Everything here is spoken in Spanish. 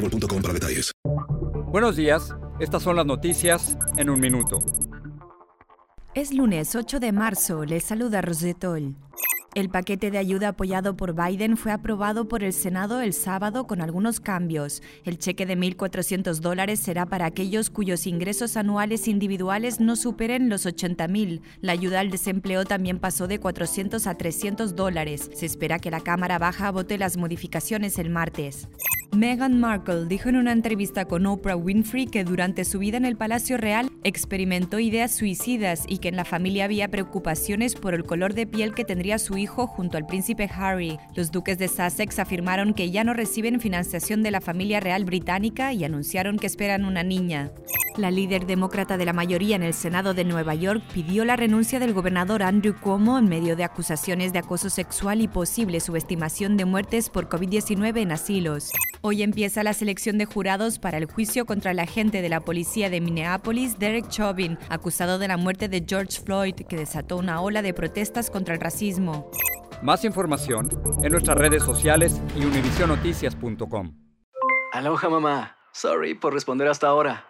boostmobile.com para detalles. Buenos días, estas son las noticias en un minuto. Es lunes 8 de marzo, les saluda Rosetol. El paquete de ayuda apoyado por Biden fue aprobado por el Senado el sábado con algunos cambios. El cheque de 1.400 dólares será para aquellos cuyos ingresos anuales individuales no superen los 80.000. La ayuda al desempleo también pasó de 400 a 300 dólares. Se espera que la Cámara Baja vote las modificaciones el martes. Meghan Markle dijo en una entrevista con Oprah Winfrey que durante su vida en el Palacio Real experimentó ideas suicidas y que en la familia había preocupaciones por el color de piel que tendría su hijo junto al príncipe Harry. Los duques de Sussex afirmaron que ya no reciben financiación de la familia real británica y anunciaron que esperan una niña. La líder demócrata de la mayoría en el Senado de Nueva York pidió la renuncia del gobernador Andrew Cuomo en medio de acusaciones de acoso sexual y posible subestimación de muertes por COVID-19 en asilos. Hoy empieza la selección de jurados para el juicio contra el agente de la policía de Minneapolis, Derek Chauvin, acusado de la muerte de George Floyd, que desató una ola de protestas contra el racismo. Más información en nuestras redes sociales y univisionoticias.com. Aloha mamá. Sorry por responder hasta ahora.